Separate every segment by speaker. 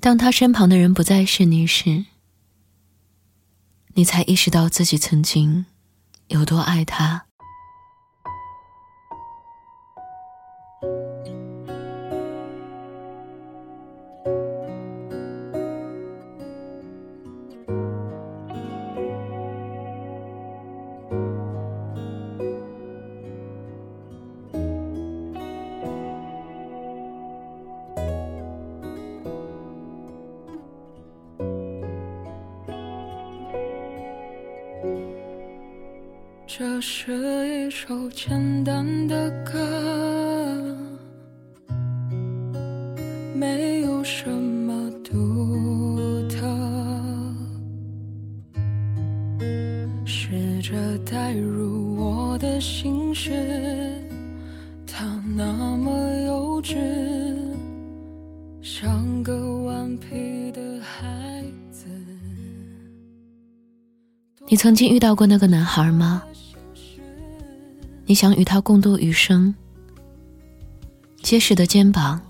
Speaker 1: 当他身旁的人不再是你时，你才意识到自己曾经有多爱他。你曾经遇到过那个男孩吗？你想与他共度余生，结实的肩膀，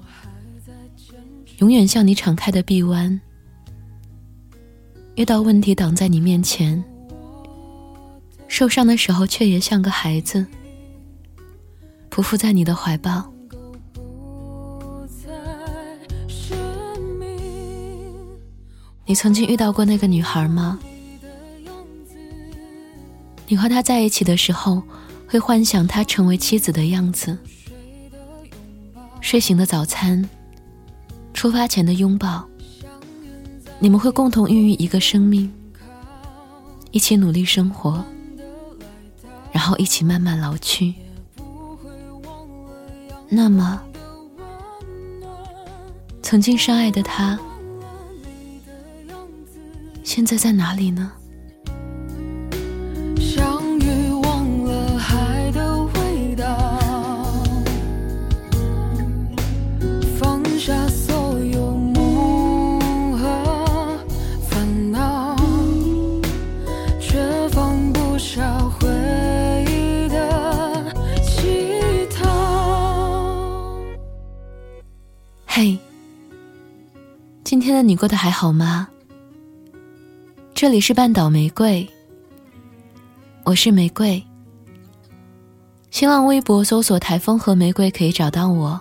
Speaker 1: 永远向你敞开的臂弯。遇到问题挡在你面前，受伤的时候却也像个孩子，匍匐在你的怀抱。你曾经遇到过那个女孩吗？你和他在一起的时候。会幻想他成为妻子的样子，睡醒的早餐，出发前的拥抱，你们会共同孕育一个生命，一起努力生活，然后一起慢慢老去。那么，曾经深爱的他，现在在哪里呢？你过得还好吗？这里是半岛玫瑰，我是玫瑰。新浪微博搜索“台风和玫瑰”可以找到我。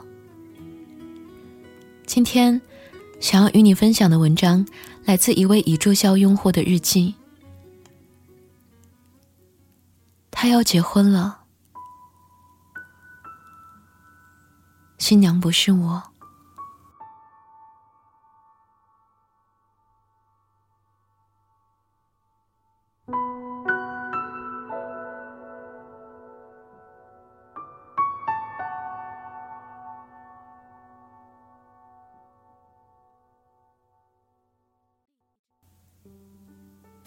Speaker 1: 今天想要与你分享的文章来自一位已注销用户的日记，他要结婚了，新娘不是我。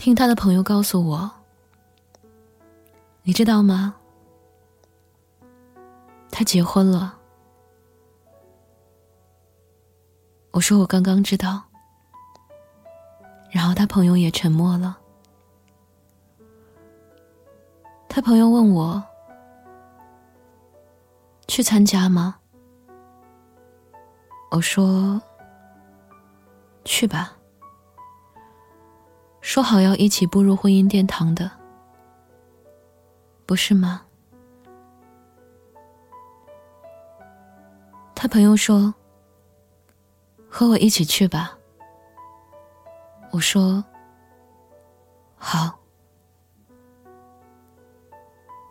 Speaker 1: 听他的朋友告诉我，你知道吗？他结婚了。我说我刚刚知道，然后他朋友也沉默了。他朋友问我去参加吗？我说去吧。说好要一起步入婚姻殿堂的，不是吗？他朋友说：“和我一起去吧。”我说：“好。”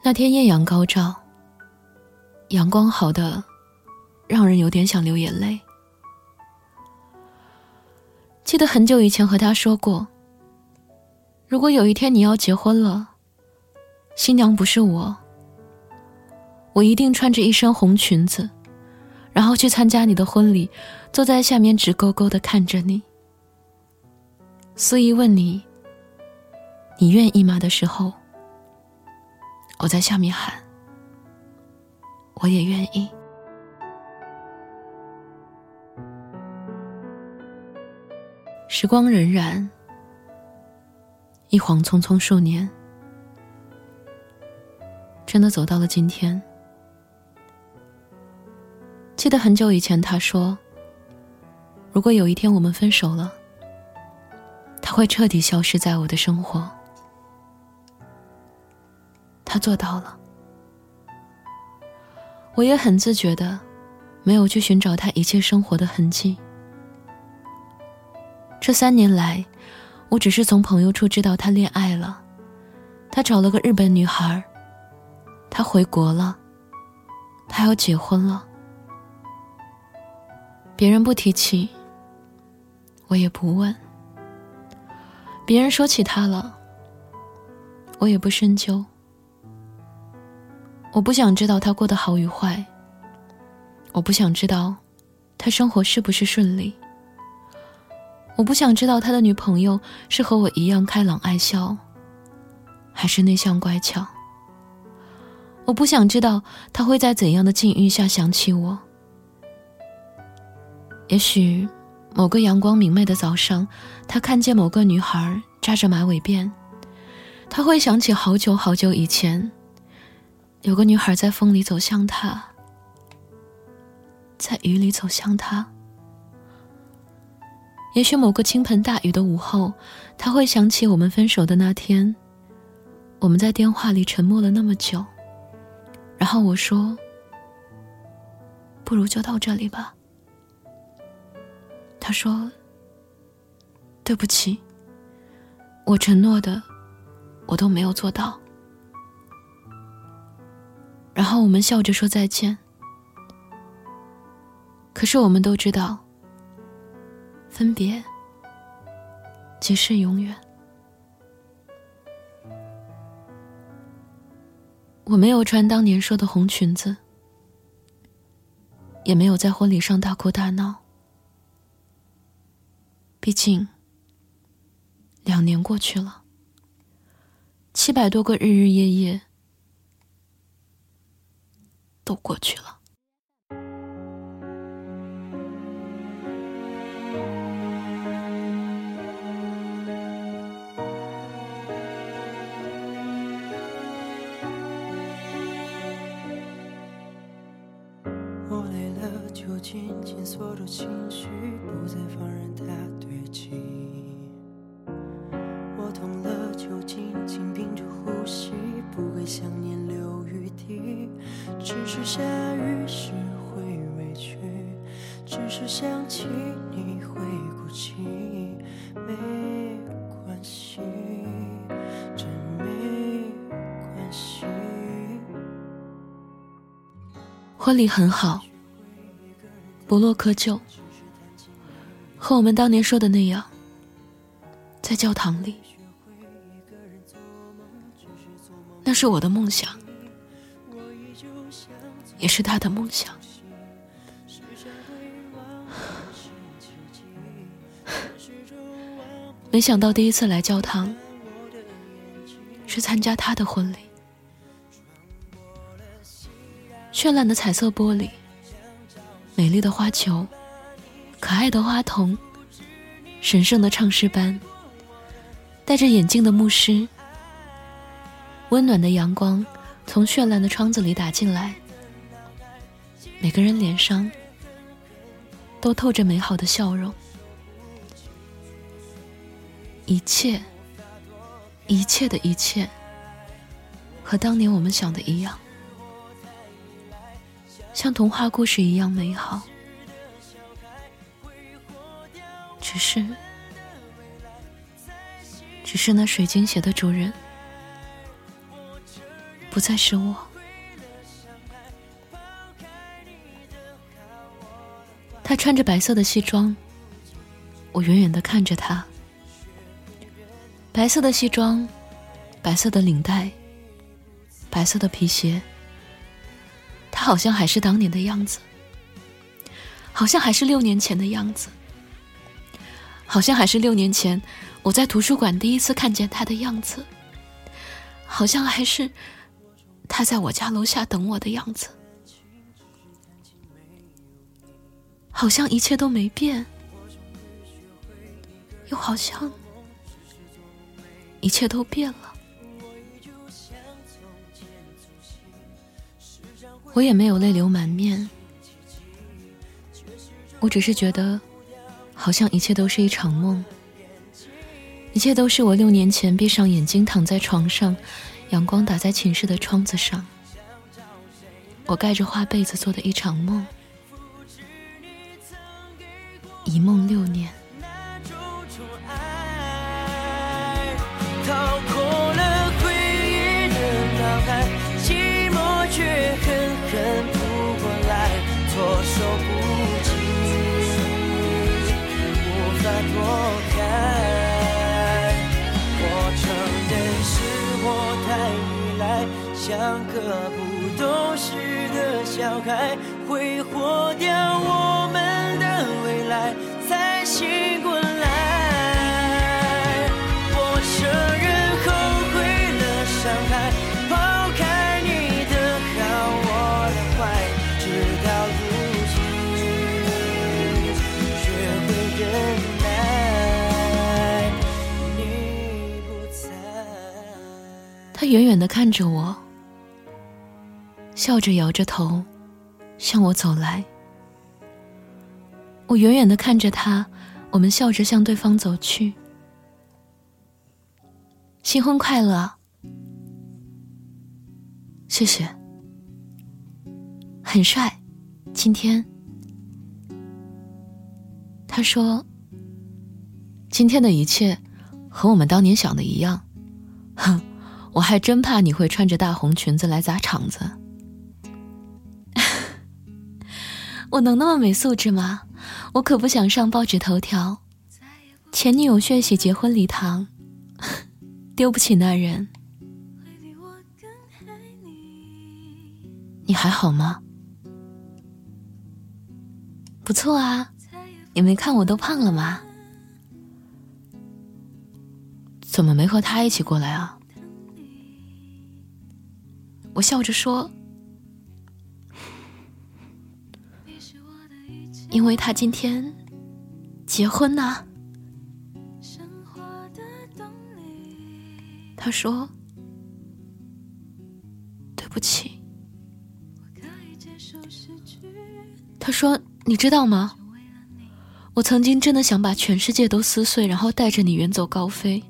Speaker 1: 那天艳阳高照，阳光好的让人有点想流眼泪。记得很久以前和他说过。如果有一天你要结婚了，新娘不是我，我一定穿着一身红裙子，然后去参加你的婚礼，坐在下面直勾勾的看着你。司仪问你：“你愿意吗？”的时候，我在下面喊：“我也愿意。”时光荏苒。一晃匆匆数年，真的走到了今天。记得很久以前，他说：“如果有一天我们分手了，他会彻底消失在我的生活。他做到了，我也很自觉的，没有去寻找他一切生活的痕迹。这三年来，我只是从朋友处知道他恋爱了，他找了个日本女孩，他回国了，他要结婚了。别人不提起，我也不问；别人说起他了，我也不深究。我不想知道他过得好与坏，我不想知道他生活是不是顺利，我不想知道他的女朋友是和我一样开朗爱笑，还是内向乖巧。我不想知道他会在怎样的境遇下想起我。也许，某个阳光明媚的早上，他看见某个女孩扎着马尾辫，他会想起好久好久以前，有个女孩在风里走向他，在雨里走向他。也许某个倾盆大雨的午后，他会想起我们分手的那天，我们在电话里沉默了那么久，然后我说：“不如就到这里吧。”他说：“对不起，我承诺的，我都没有做到。”然后我们笑着说再见。可是我们都知道，分别即是永远。我没有穿当年说的红裙子，也没有在婚礼上大哭大闹。毕竟，两年过去了，七百多个日日夜夜都过去了。
Speaker 2: 紧紧锁住情绪，不再放任它堆积。我痛了，就紧紧屏住呼吸，不给想念留余地。只是下雨时会委屈，只是想起你会哭泣，没关系，真没关系。
Speaker 1: 婚礼很好，不落窠臼，和我们当年说的那样，在教堂里，那是我的梦想，也是他的梦想。没想到第一次来教堂，是参加他的婚礼。绚烂的彩色玻璃，美丽的花球，可爱的花童，神圣的唱诗班，戴着眼镜的牧师，温暖的阳光从绚烂的窗子里打进来，每个人脸上都透着美好的笑容，一切，一切的一切，和当年我们想的一样。像童话故事一样美好，只是，只是那水晶鞋的主人不再是我。他穿着白色的西装，我远远的看着他。白色的西装，白色的领带，白色的皮鞋。他好像还是当年的样子，好像还是六年前的样子，好像还是六年前我在图书馆第一次看见他的样子，好像还是他在我家楼下等我的样子，好像一切都没变，又好像一切都变了。我也没有泪流满面，我只是觉得好像一切都是一场梦，一切都是我六年前闭上眼睛躺在床上，阳光打在寝室的窗子上，我盖着花被子做的一场梦，一梦六年。
Speaker 2: 个不懂事的小孩，挥霍掉我们的未来，才醒过来。我承认后悔了，伤害，抛开你的好，我的坏，直到如今，学会忍耐。你不在，
Speaker 1: 他远远的看着我。笑着摇着头，向我走来。我远远的看着他，我们笑着向对方走去。新婚快乐！谢谢。很帅，今天。他说：“今天的一切和我们当年想的一样。”哼，我还真怕你会穿着大红裙子来砸场子。我能那么没素质吗？我可不想上报纸头条，前女友血洗结婚礼堂，丢不起那人。你还好吗？不错啊，你没看我都胖了吗？怎么没和他一起过来啊？我笑着说。因为他今天结婚呢，他说：“对不起。”他说：“你知道吗？我曾经真的想把全世界都撕碎，然后带着你远走高飞。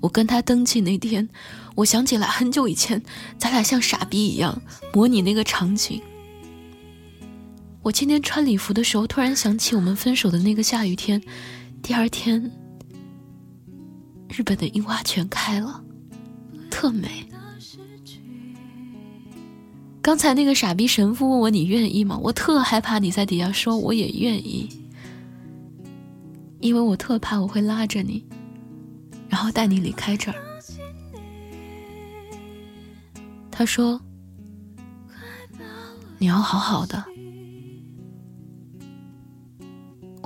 Speaker 1: 我跟他登记那天，我想起来很久以前，咱俩像傻逼一样模拟那个场景。”我今天穿礼服的时候，突然想起我们分手的那个下雨天。第二天，日本的樱花全开了，特美。刚才那个傻逼神父问我你愿意吗？我特害怕你在底下说我也愿意，因为我特怕我会拉着你，然后带你离开这儿。他说：“你要好好的。”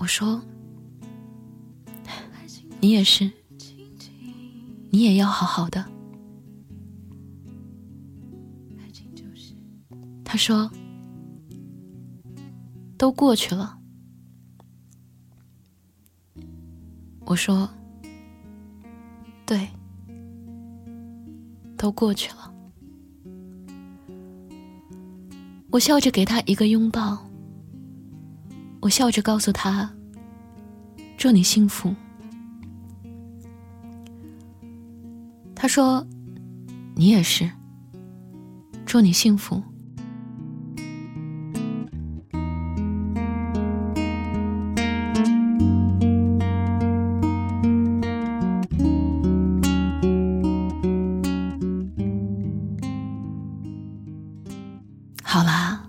Speaker 1: 我说：“你也是，你也要好好的。”他说：“都过去了。”我说：“对，都过去了。”我笑着给他一个拥抱。我笑着告诉他：“祝你幸福。”他说：“你也是，祝你幸福。”好啦，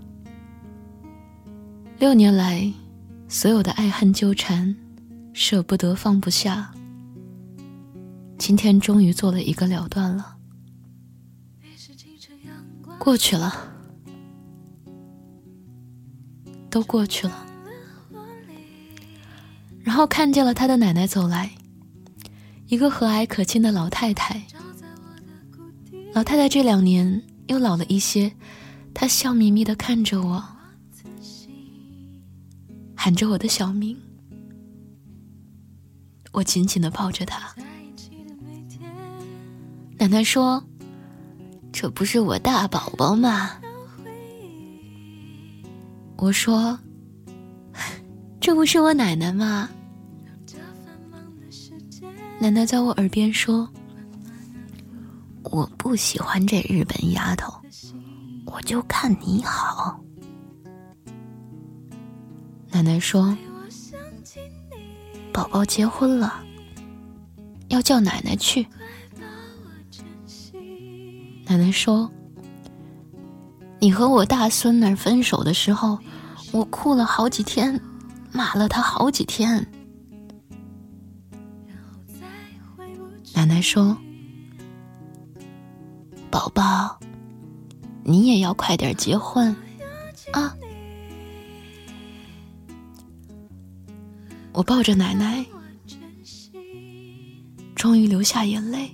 Speaker 1: 六年来。所有的爱恨纠缠，舍不得放不下，今天终于做了一个了断了。过去了，都过去了。然后看见了他的奶奶走来，一个和蔼可亲的老太太。老太太这两年又老了一些，她笑眯眯的看着我。喊着我的小名，我紧紧的抱着他。奶奶说：“这不是我大宝宝吗？”我说：“这不是我奶奶吗？
Speaker 3: 奶奶在我耳边说：“我不喜欢这日本丫头，我就看你好。”奶奶说：“宝宝结婚了，要叫奶奶去。”奶奶说：“你和我大孙女分手的时候，我哭了好几天，骂了他好几天。”奶奶说：“宝宝，你也要快点结婚啊！”我抱着奶奶，终于流下眼泪。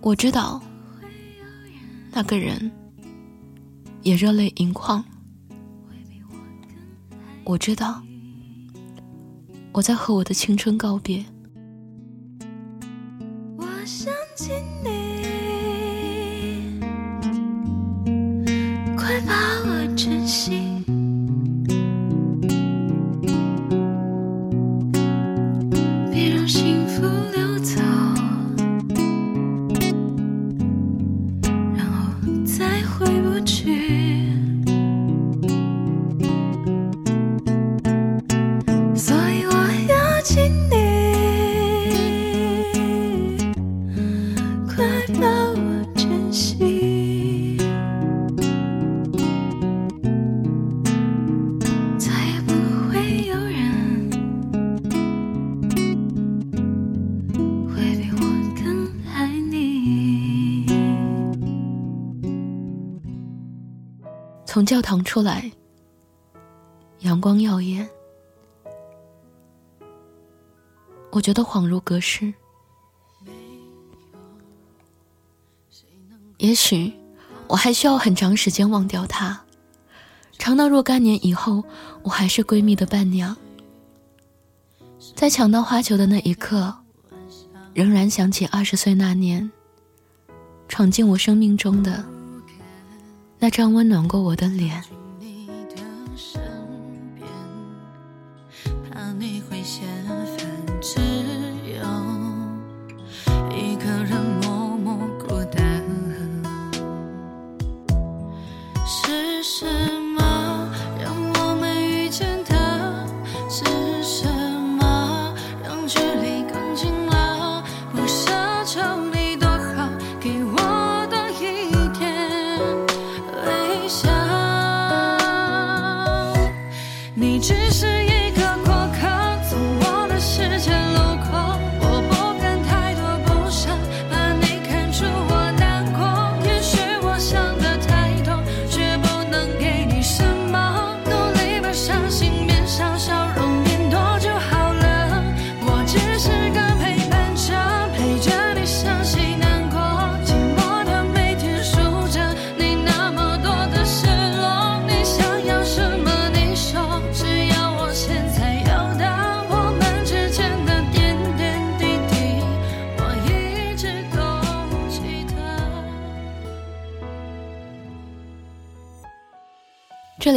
Speaker 3: 我知道，那个人也热泪盈眶。我知道，我在和我的青春告别。从教堂出来，阳光耀眼，我觉得恍如隔世。也许我还需要很长时间忘掉他，长到若干年以后，我还是闺蜜的伴娘。在抢到花球的那一刻，仍然想起二十岁那年，闯进我生命中的。那张温暖过我的脸。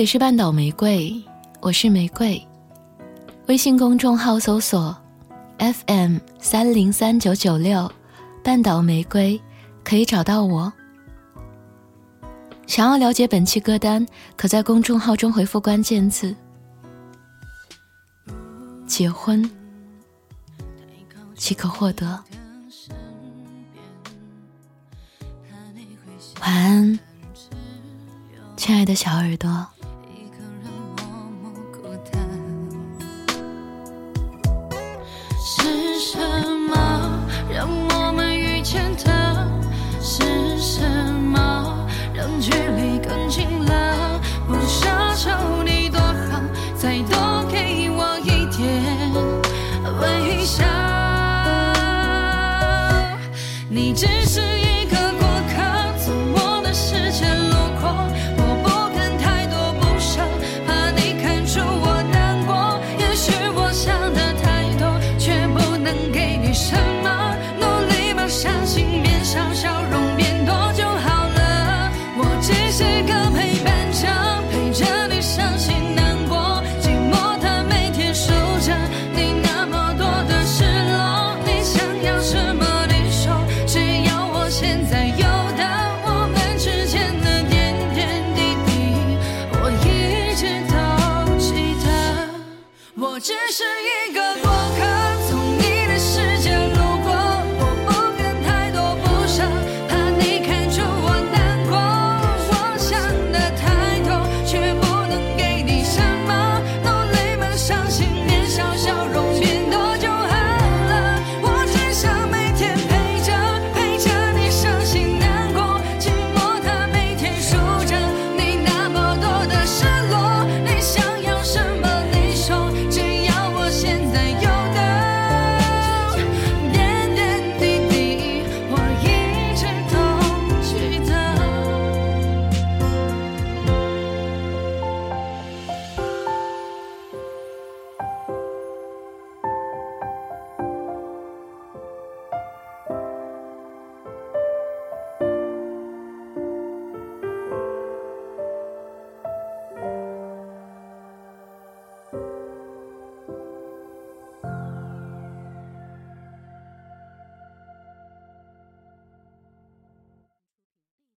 Speaker 3: 里是半岛玫瑰，我是玫瑰。微信公众号搜索 FM 三零三九九六，半岛玫瑰可以找到我。想要了解本期歌单，可在公众号中回复关键字“结婚”，即可获得。晚安，亲爱的小耳朵。
Speaker 4: 给